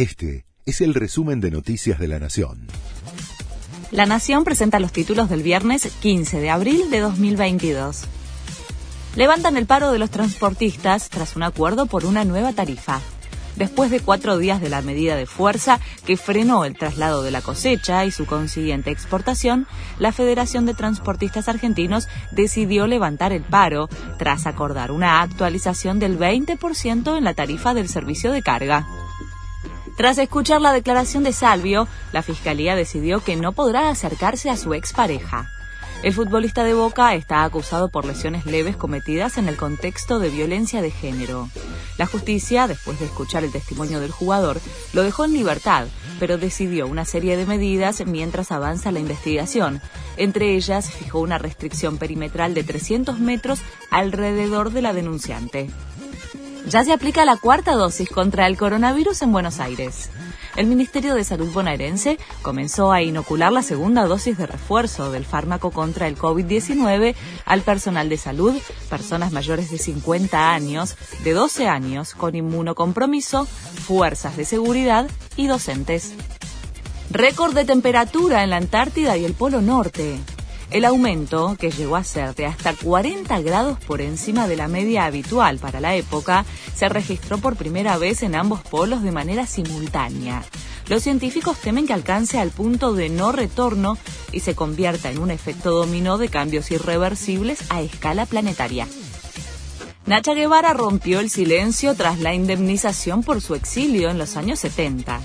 Este es el resumen de Noticias de la Nación. La Nación presenta los títulos del viernes 15 de abril de 2022. Levantan el paro de los transportistas tras un acuerdo por una nueva tarifa después de cuatro días de la medida de fuerza que frenó el traslado de la cosecha y su consiguiente exportación, la Federación de Transportistas Argentinos decidió levantar el paro tras acordar una actualización del 20% en la tarifa del servicio de carga. Tras escuchar la declaración de Salvio, la Fiscalía decidió que no podrá acercarse a su expareja. El futbolista de Boca está acusado por lesiones leves cometidas en el contexto de violencia de género. La justicia, después de escuchar el testimonio del jugador, lo dejó en libertad, pero decidió una serie de medidas mientras avanza la investigación. Entre ellas, fijó una restricción perimetral de 300 metros alrededor de la denunciante. Ya se aplica la cuarta dosis contra el coronavirus en Buenos Aires el Ministerio de Salud bonaerense comenzó a inocular la segunda dosis de refuerzo del fármaco contra el COVID-19 al personal de salud, personas mayores de 50 años, de 12 años, con inmunocompromiso, fuerzas de seguridad y docentes. Récord de temperatura en la Antártida y el Polo Norte. El aumento, que llegó a ser de hasta 40 grados por encima de la media habitual para la época, se registró por primera vez en ambos polos de manera simultánea. Los científicos temen que alcance al punto de no retorno y se convierta en un efecto dominó de cambios irreversibles a escala planetaria. Nacha Guevara rompió el silencio tras la indemnización por su exilio en los años 70.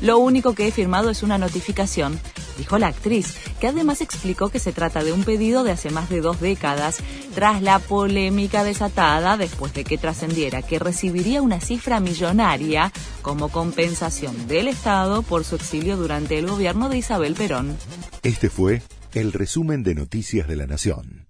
Lo único que he firmado es una notificación dijo la actriz, que además explicó que se trata de un pedido de hace más de dos décadas, tras la polémica desatada después de que trascendiera que recibiría una cifra millonaria como compensación del Estado por su exilio durante el gobierno de Isabel Perón. Este fue el resumen de Noticias de la Nación.